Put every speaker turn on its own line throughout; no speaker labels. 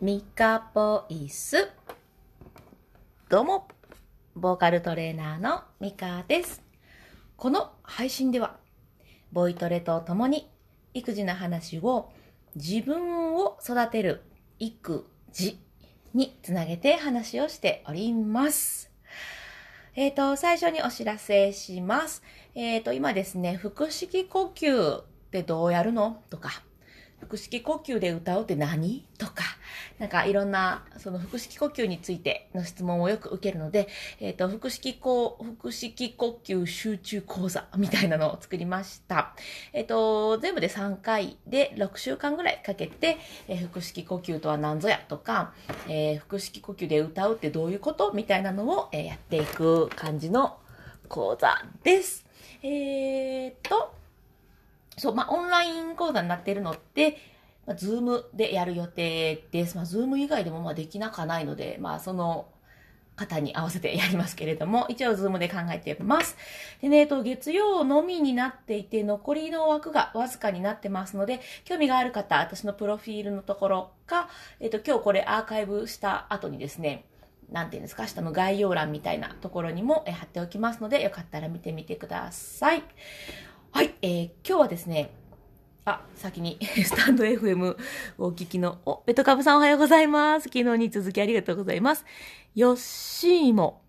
ミカボイス。どうも、ボーカルトレーナーのミカです。この配信では、ボイトレとともに育児の話を自分を育てる育児につなげて話をしております。えっ、と、最初にお知らせします。えっ、と、今ですね、腹式呼吸ってどうやるの？とか、腹式呼吸で歌うって何？とか、なんかいろんな、その腹式呼吸についての質問をよく受けるので、えっ、と、腹式呼、腹式呼吸集中講座みたいなのを作りました。えっ、と、全部で3回で6週間ぐらいかけて、えー腹式呼吸とは何ぞやとか、えー腹式呼吸で歌うってどういうことみたいなのを、えやっていく感じの講座です。えっと、そう、まあ、オンライン講座になっているのって、まあ、 Zoomでやる予定です。まあ、 Zoom以外でもまあできなかないので、まあ、その方に合わせてやりますけれども、一応 Zoom で考えてます。でね、えっと、月曜のみになっていて、残りの枠がわずかになってますので、興味がある方、私のプロフィールのところか、えっと、今日これアーカイブした後にですね、なんていうんですか、下の概要欄みたいなところにも貼っておきますので、よかったら見てみてください。はい、えー今日はですね、あ、先に、スタンド FM をお聞きの、お、ベトカブさんおはようございます。昨日に続きありがとうございます。ヨッシーも、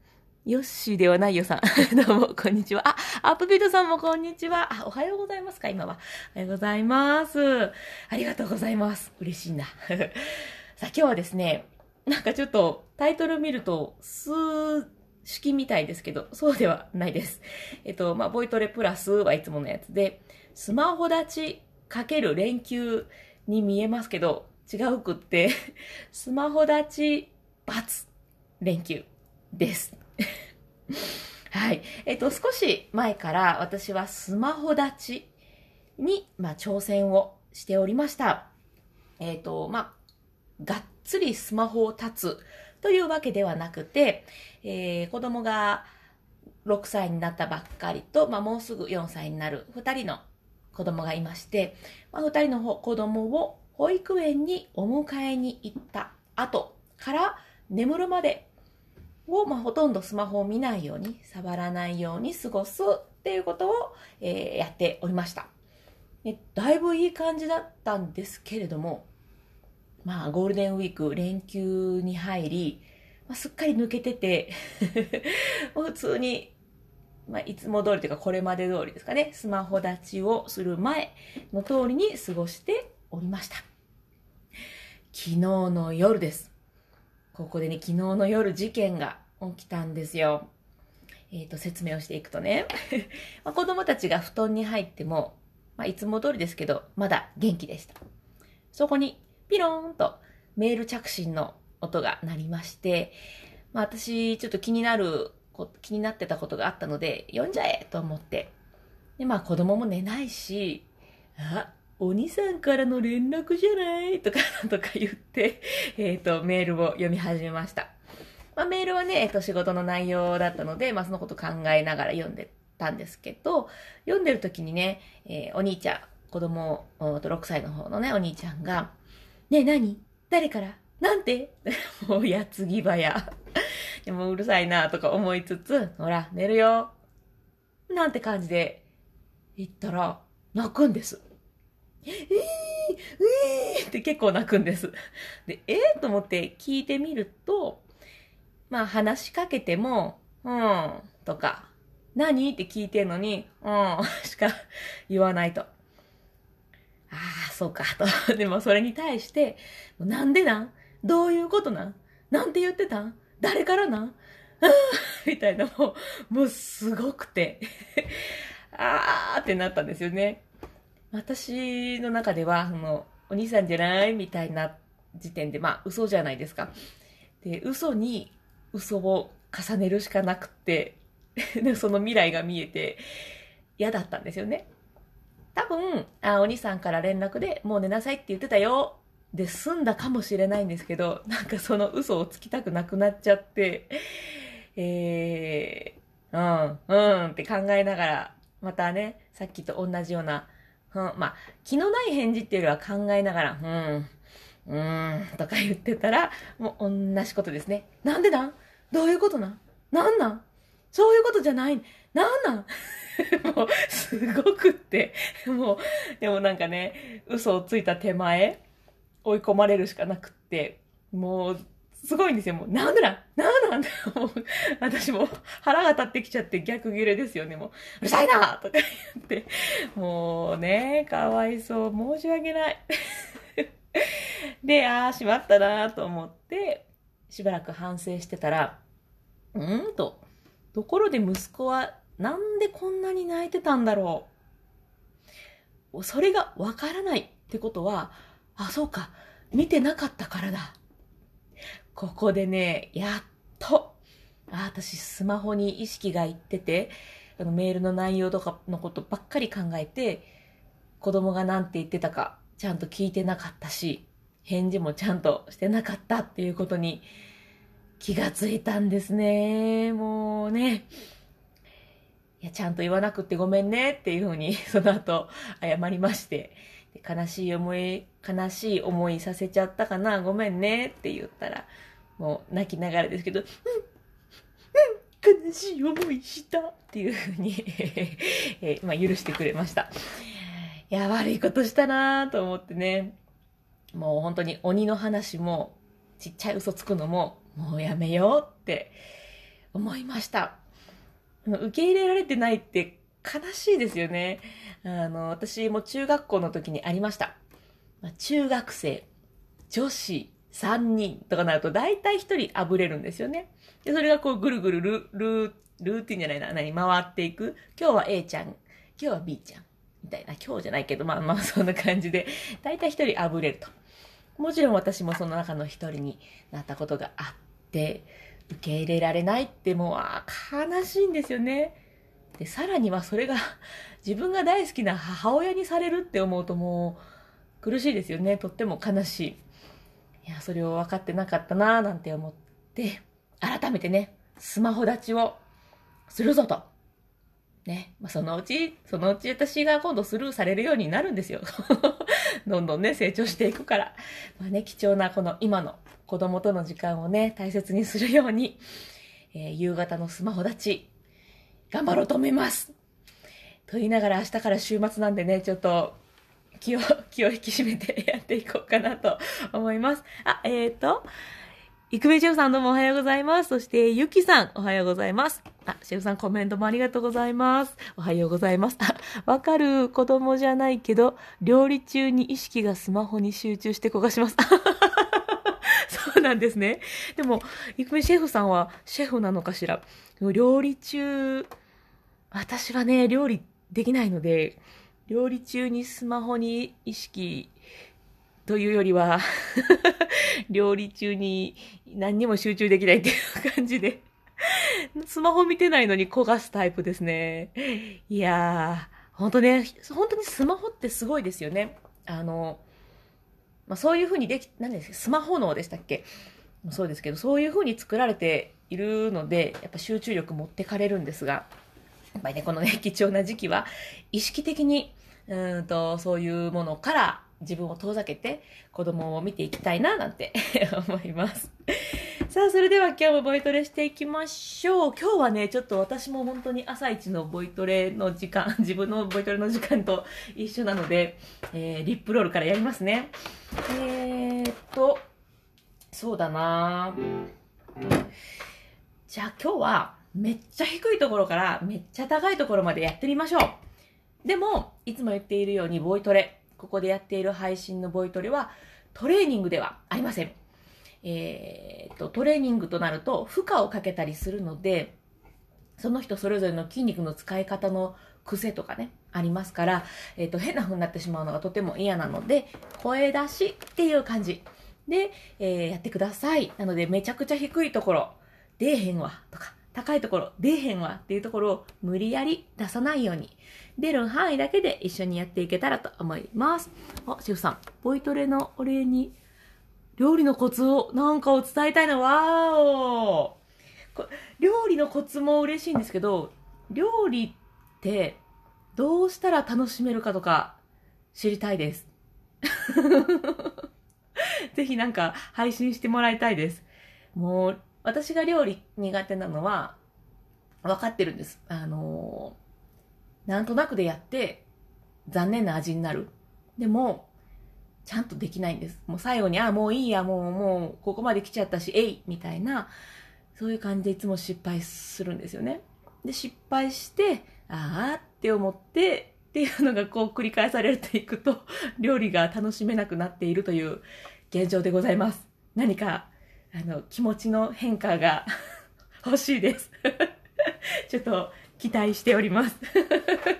ヨッシーではないよさん。どうも、こんにちは。あ、アップビートさんもこんにちは。あ、おはようございますか、今は。おはようございます。ありがとうございます。嬉しいな。さあ、今日はですね、なんかちょっとタイトル見ると、数式みたいですけど、そうではないです。えっと、まあ、ボイトレプラスはいつものやつで、スマホ立ちかける連休に見えますけど、違うくって、スマホ立ち×連休です。はい。えっと、少し前から私はスマホ立ちに、まあ、挑戦をしておりました。えっと、まあ、がっつりスマホを立つというわけではなくて、えー子供が6歳になったばっかりと、まあ、もうすぐ4歳になる2人の子供がいまして、まあ、2人の子供を保育園にお迎えに行った後から眠るまでを、まあ、ほとんどスマホを見ないように、触らないように過ごすっていうことを、えーやっておりました。でだいぶいい感じだったんですけれども、まあ、ゴールデンウィーク連休に入り、まあ、すっかり抜けてて、普通に、まあ、いつも通りというかこれまで通りですかね、スマホ立ちをする前の通りに過ごしておりました。昨日の夜です。ここでね、昨日の夜事件が起きたんですよ。えっ、と、説明をしていくとね、まあ、子供たちが布団に入っても、まあ、いつも通りですけど、まだ元気でした。そこにピローンとメール着信の音が鳴りまして、まあ、私ちょっと気になるこ、気になってたことがあったので、読んじゃえと思って。で、まあ子供も寝ないし、あ、お兄さんからの連絡じゃない？とか、とか言って、えっ、と、メールを読み始めました。まあ、メールはね、えっ、と、仕事の内容だったので、まあ、そのこと考えながら読んでたんですけど、読んでる時にね、えーお兄ちゃん、子供、と6歳の方のね、お兄ちゃんが、ねえ何？誰から？なんて？もうやつぎ早。でもうるさいなとか思いつつ、ほら、寝るよ。なんて感じで言ったら、泣くんです。えー、えーって結構泣くんです。で、えー、と思って聞いてみると、まあ話しかけても、うん、とか、何？って聞いてんのに、うん、しか言わないと。ああ、そうか、と。でもそれに対して、なんでなん？どういうことなん？なんて言ってた？誰からなん？みたいな、もう、もうすごくて、あーってなったんですよね。私の中では、その、お兄さんじゃないみたいな時点で、まあ、嘘じゃないですか。で、嘘に嘘を重ねるしかなくて、その未来が見えて嫌だったんですよね。多分、あ、お兄さんから連絡でもう寝なさいって言ってたよ。で済んだかもしれないんですけど、なんかその嘘をつきたくなくなっちゃって、えー、うん、うんって考えながら、またね、さっきと同じような、うん、まあ、気のない返事っていうよりは考えながら、うん、うん、とか言ってたら、もう同じことですね。なんでなん？どういうことなん？なんなん？そういうことじゃない？なんなん？もう、すごくって。もう、でもなんかね、嘘をついた手前、追い込まれるしかなくって、もう、すごいんですよ。もう、なんでなんなんなんもう、私も腹が立ってきちゃって逆ギレですよね。もう、うるさいなとか言って。もうね、かわいそう。申し訳ない。で、ああ、しまったなと思って、しばらく反省してたら、うんと、ところで息子はなんでこんなに泣いてたんだろう。それがわからないってことは、あ、そうか、見てなかったからだ。ここでね、やっと、あ、私スマホに意識がいってて、あのメールの内容とかのことばっかり考えて、子供が何て言ってたかちゃんと聞いてなかったし、返事もちゃんとしてなかったっていうことに気がついたんですね。もうね。いや、ちゃんと言わなくてごめんねっていうふうに、その後謝りまして、悲しい思い、悲しい思いさせちゃったかな、ごめんねって言ったら、もう泣きながらですけど、うん、うん、悲しい思いしたっていうふうに えー、まあ、許してくれました。いや、悪いことしたなと思ってね。もう本当に鬼の話も、ちっちゃい嘘つくのも、もうやめようって思いました。受け入れられてないって悲しいですよね。あの、私も中学校の時にありました。ま中学生、女子3人とかなると大体1人あぶれるんですよね。で、それがこうぐるぐるルルルーティンじゃないな、何、回っていく。今日は A ちゃん、今日は B ちゃん。みたいな、今日じゃないけど、まあまあそんな感じで、大体1人あぶれると。もちろん私もその中の一人になったことがあって、受け入れられないってもうあ悲しいんですよね。で、さらにはそれが 自分が大好きな母親にされるって思うともう苦しいですよね。とっても悲しい。いや、それを分かってなかったなぁなんて思って、改めてね、スマホ立ちをするぞと。ね。まあ、そのうち、そのうち私が今度スルーされるようになるんですよ。どんどんね、成長していくから。まあね、貴重なこの今の子供との時間をね、大切にするように、えー、夕方のスマホ立ち、頑張ろうと思います。と言いながら明日から週末なんでね、ちょっと、気を、気を引き締めてやっていこうかなと思います。あ、えっ、ー、と、いくべシェフさんどうもおはようございます。そして、ゆきさんおはようございます。あ、シェフさんコメントもありがとうございます。おはようございます。あ、わかる子供じゃないけど、料理中に意識がスマホに集中して焦がします。そうなんですね。でも、いくべシェフさんはシェフなのかしら？料理中、私はね、料理できないので、料理中にスマホに意識というよりは 料理中に何にも集中できないっていう感じでスマホ見てないのに焦がすタイプですね。いやー、ほんとね、本当にスマホってすごいですよね。あの、まあ、そういうふうにでき、何ですか、スマホ脳でしたっけ？そうですけど、そういうふうに作られているので、やっぱ集中力持ってかれるんですが、やっぱりね、このね、貴重な時期は、意識的に、うんと、そういうものから自分を遠ざけて子供を見ていきたいななんて 思います。さあ、それでは今日もボイトレしていきましょう。今日はね、ちょっと私も本当に朝一のボイトレの時間、自分のボイトレの時間と一緒なので、えー、リップロールからやりますね。えー、っと、そうだなじゃあ今日はめっちゃ低いところからめっちゃ高いところまでやってみましょう。でも、いつも言っているようにボイトレ、ここでやっている配信のボイトレはトレーニングではありません。えー、っと、トレーニングとなると負荷をかけたりするので、その人それぞれの筋肉の使い方の癖とかね、ありますから、えー、と、変な風になってしまうのがとても嫌なので、声出しっていう感じで、えー、やってください。なので、めちゃくちゃ低いところ、出えへんわ、とか、高いところ、出えへんわっていうところを無理やり出さないように、出る範囲だけで一緒にやっていけたらと思います。あ、シェフさん、ボイトレのお礼に、料理のコツをなんかを伝えたいの、わーお料理のコツも嬉しいんですけど、料理ってどうしたら楽しめるかとか知りたいです。ぜひなんか配信してもらいたいです。もう、私が料理苦手なのは、分かってるんです。あのーなんとなくでやって、残念な味になる。でも、ちゃんとできないんです。もう最後に、あ、もういいや、もう、もう、ここまで来ちゃったし、えいみたいな、そういう感じでいつも失敗するんですよね。で、失敗して、あーって思って、っていうのがこう繰り返されていくと、料理が楽しめなくなっているという現状でございます。何か、あの、気持ちの変化が 欲しいです。ちょっと期待しております。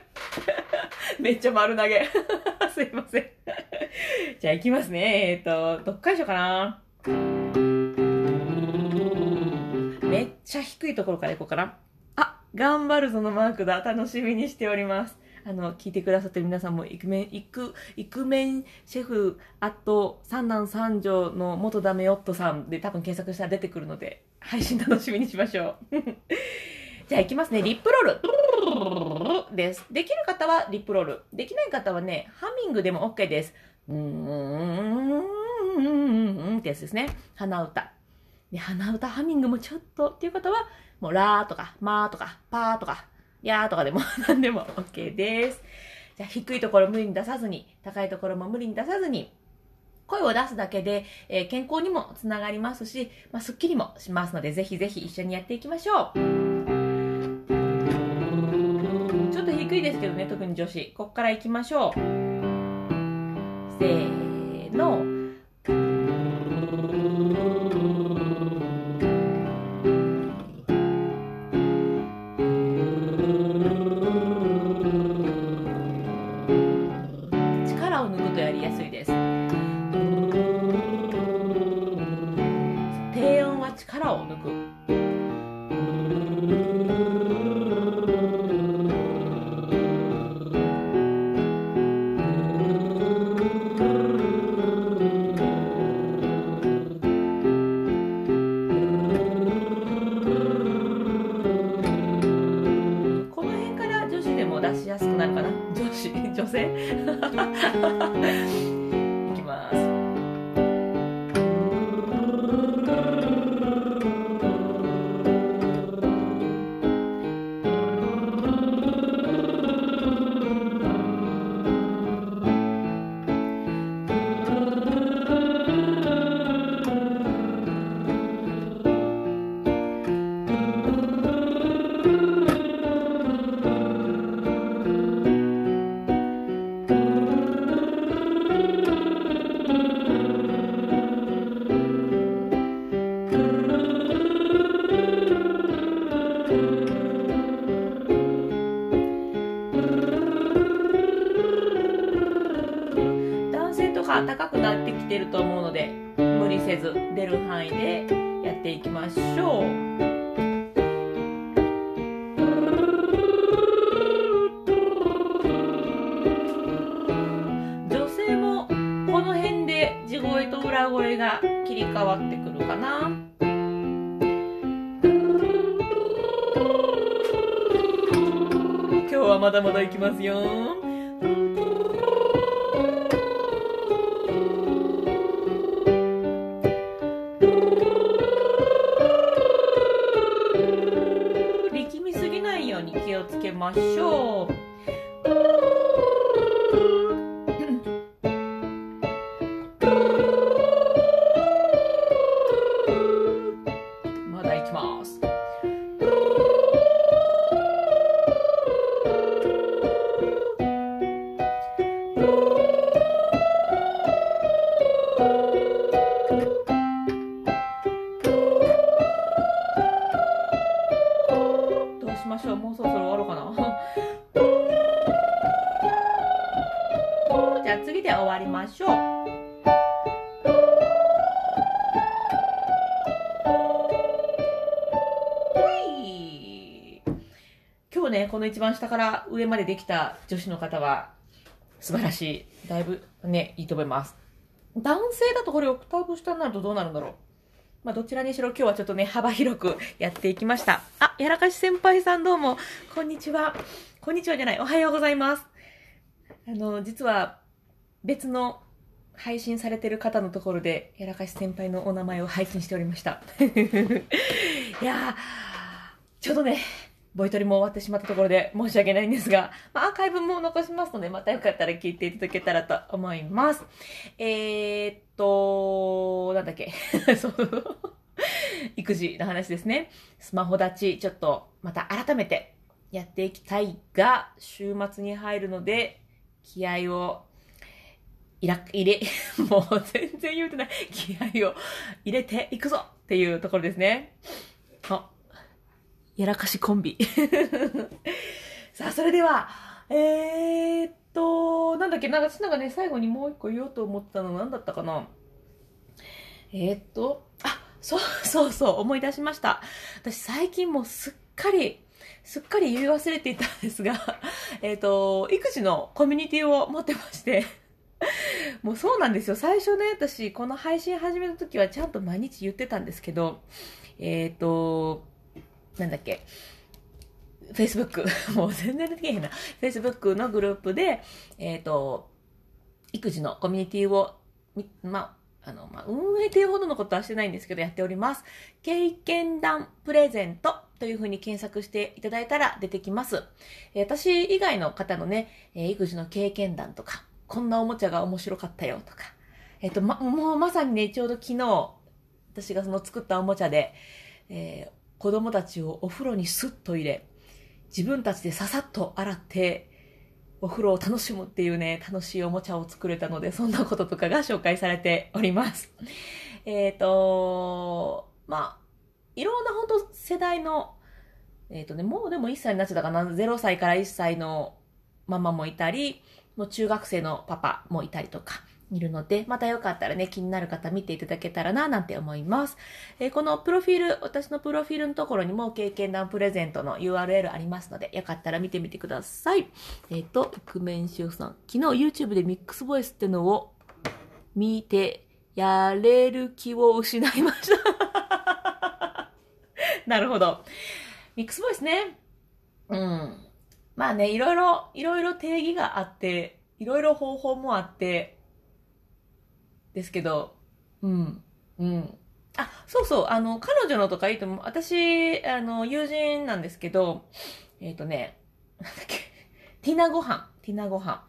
めっちゃ丸投げ。すいません。じゃあ行きますね。えっ、と、どっからしようかな？めっちゃ低いところから行こうかな。あ、頑張るぞのマークだ。楽しみにしております。あの、聞いてくださってる皆さんも、イクメン、イク、イクメンシェフ、あと、三男三女の元ダメ夫さんで多分検索したら出てくるので、配信楽しみにしましょう。じゃあ行きますね。リップロール。です。できる方はリップロール。できない方はね、ハミングでも OK です。うーん、うんってやつですね。鼻歌。で、鼻歌ハミングもちょっとっていう方は、もうラーとか、マーとか、パーとか、ヤーとかでも 何でも OK です。じゃあ低いところ無理に出さずに、高いところも無理に出さずに、声を出すだけで、えー健康にもつながりますし、まあ、スッキリもしますので、ぜひぜひ一緒にやっていきましょう。ちょっと低いですけどね、特に女子。こっから行きましょう。せーの。哈哈哈哈。てると思うので無理せず出る範囲でやっていきましょう。女性もこの辺で地声と裏声が切り替わってくるかな。今日はまだまだいきますよ。しましょう。もうそろそろ終わろうかな。じゃあ次で終わりましょう。今日ねこの一番下から上までできた女子の方は素晴らしい。だいぶねいいと思います。男性だとこれオクターブ下になるとどうなるんだろうまあ、どちらにしろ今日はちょっとね、幅広くやっていきました。あ、やらかし先輩さんどうも、こんにちは。こんにちはじゃない、おはようございます。あの、実は、別の配信されてる方のところで、やらかし先輩のお名前を配信しておりました。いやー、ちょうどね、ボイトリも終わってしまったところで申し訳ないんですが、まあ、アーカイブも残しますので、またよかったら聞いていただけたらと思います。えー、っと、なんだっけ。そう育児の話ですね。スマホ立ち、ちょっとまた改めてやっていきたいが、週末に入るので、気合をいら、入れ、もう全然言うてない。気合を入れていくぞっていうところですね。あ、やらかしコンビ。さあ、それでは、えー、っと、なんだっけ、なんか、なんかね、最後にもう一個言おうと思ったの何だったかな。えー、っと、あ、そうそうそう、思い出しました。私最近もうすっかり、すっかり言い忘れていたんですが、えっと、育児のコミュニティを持ってまして、もうそうなんですよ。最初ね、私、この配信始めた時はちゃんと毎日言ってたんですけど、えっ、と、なんだっけ、Facebook、もう全然出てけへんな。Facebook のグループで、えっ、と、育児のコミュニティを、まあ、あの、まあ、運営っていうほどのことはしてないんですけど、やっております。経験談プレゼントというふうに検索していただいたら出てきます。私以外の方のね、育児の経験談とか、こんなおもちゃが面白かったよとか、えっ、と、ま、もうまさにね、ちょうど昨日、私がその作ったおもちゃで、えー子供たちをお風呂にスッと入れ、自分たちでささっと洗って、お風呂を楽しむっていうね、楽しいおもちゃを作れたので、そんなこととかが紹介されております。えっ、と、まあ、いろんな本当世代の、えっ、とね、もうでも1歳になっちゃったかな、0歳から1歳のママもいたり、もう中学生のパパもいたりとか、いるので、またよかったらね、気になる方見ていただけたらな、なんて思います。えーこのプロフィール、私のプロフィールのところにも経験談プレゼントの URL ありますので、よかったら見てみてください。えっ、と、イクメンシオさん。昨日 YouTube でミックスボイスってのを見て、やれる気を失いました。なるほど。ミックスボイスね。うん。まあね、いろいろ、いろいろ定義があって、いろいろ方法もあって、ですけど、うん、うん。あ、そうそう、あの、彼女のとかいいと思う。私、あの、友人なんですけど、えっ、とね、なんだっけ、ティナご飯、ティナご飯。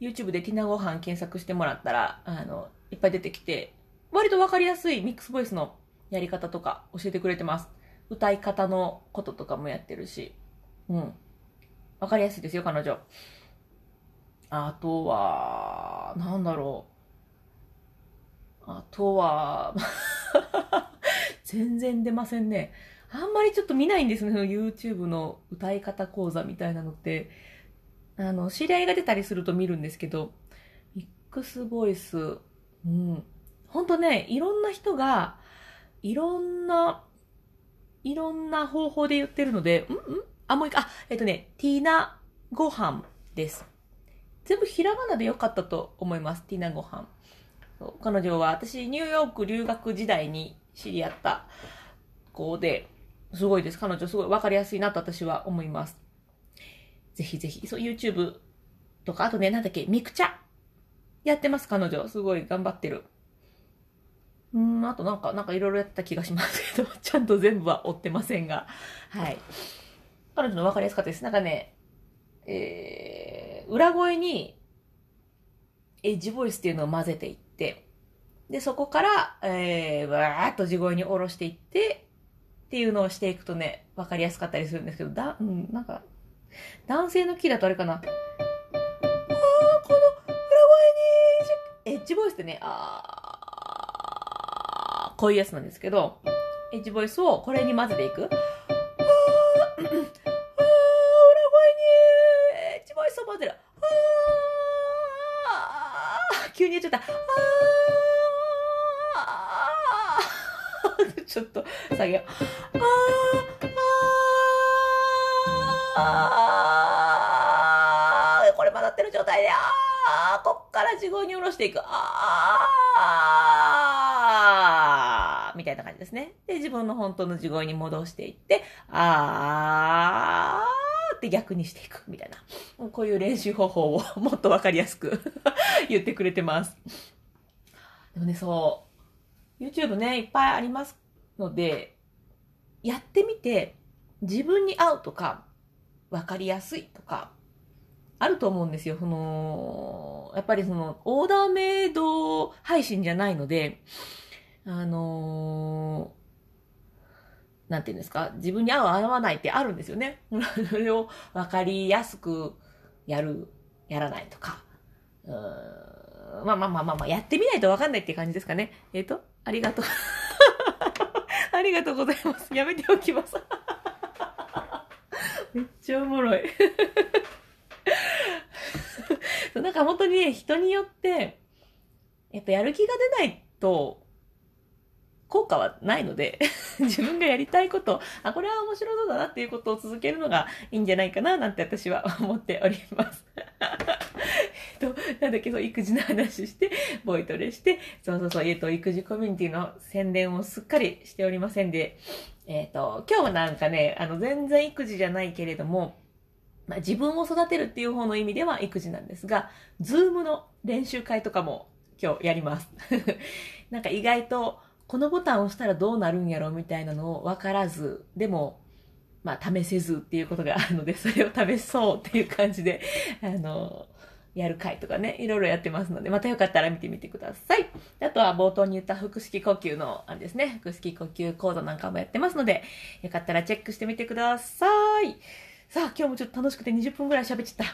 YouTube でティナご飯検索してもらったら、あの、いっぱい出てきて、割とわかりやすいミックスボイスのやり方とか教えてくれてます。歌い方のこととかもやってるし、うん。わかりやすいですよ、彼女。あとは、なんだろう。あとは、全然出ませんね。あんまりちょっと見ないんですね、YouTube の歌い方講座みたいなのって。あの、知り合いが出たりすると見るんですけど、ミックスボイス、うん。ほんとね、いろんな人が、いろんな、いろんな方法で言ってるので、うんうんあ、もう一回、あ、えっとね、ティーナご飯です。全部ひらがなでよかったと思います、ティーナご飯。彼女は私、ニューヨーク留学時代に知り合った子で、すごいです。彼女すごいわかりやすいなと私は思います。ぜひぜひ、そう、YouTube とか、あとね、なんだっけ、ミクチャ？やってます、彼女。すごい頑張ってる。うん、あとなんか、なんかいろいろやった気がしますけど、ちゃんと全部は追ってませんが。はい。彼女の分かりやすかったです。なんかね、えー、裏声に、エッジボイスっていうのを混ぜていって、で、そこから、えー、わーっと地声に下ろしていって、っていうのをしていくとね、分かりやすかったりするんですけど、だ、うん、なんか、男性のキーだとあれかな。あー、この裏声に、エッジボイスってね、あー、こういうやつなんですけど、エッジボイスをこれに混ぜていく。に言っちゃった。あー、ちょっと下げよう。あー、これ混ざってる状態で、あー、こっから地声に下ろしていく。あー、みたいな感じですね。で、自分の本当の地声に戻していって、あーって逆にしていくみたいな。こういう練習方法を もっとわかりやすく 言ってくれてます。でもね、そう、YouTube ね、いっぱいありますので、やってみて、自分に合うとか、わかりやすいとか、あると思うんですよ。その、やっぱりその、オーダーメイド配信じゃないので、あのー、なんていうんですか、自分に合う合わないってあるんですよね。それを分かりやすくやる、やらないとか。うーんまあまあまあまあまあ、やってみないと分かんないっていう感じですかね。えっ、ー、と、ありがとう。ありがとうございます。やめておきます。めっちゃおもろい。なんか本当にね、人によって、やっぱやる気が出ないと、効果はないので 自分がやりたいこと、あ、これは面白そうだなっていうことを続けるのがいいんじゃないかななんて私は思っております と、なんだっけ、そう、育児の話して、ボイトレして、そうそうそう、えっ、と、育児コミュニティの宣伝をすっかりしておりませんで、えっ、と、今日はなんかね、あの、全然育児じゃないけれども、まあ、自分を育てるっていう方の意味では育児なんですが、 Zoom の練習会とかも今日やります。なんか意外と、このボタンを押したらどうなるんやろみたいなのを分からず、でも、まあ、試せずっていうことがあるので、それを試そうっていう感じで、あの、やる回とかね、いろいろやってますので、またよかったら見てみてください。あとは冒頭に言った腹式呼吸の、あれですね、腹式呼吸講座なんかもやってますので、よかったらチェックしてみてください。さあ、今日もちょっと楽しくて20分ぐらい喋っちゃっ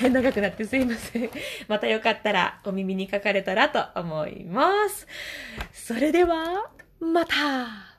た。長くなってすいません。またよかったらお耳にかかれたらと思います。それでは、また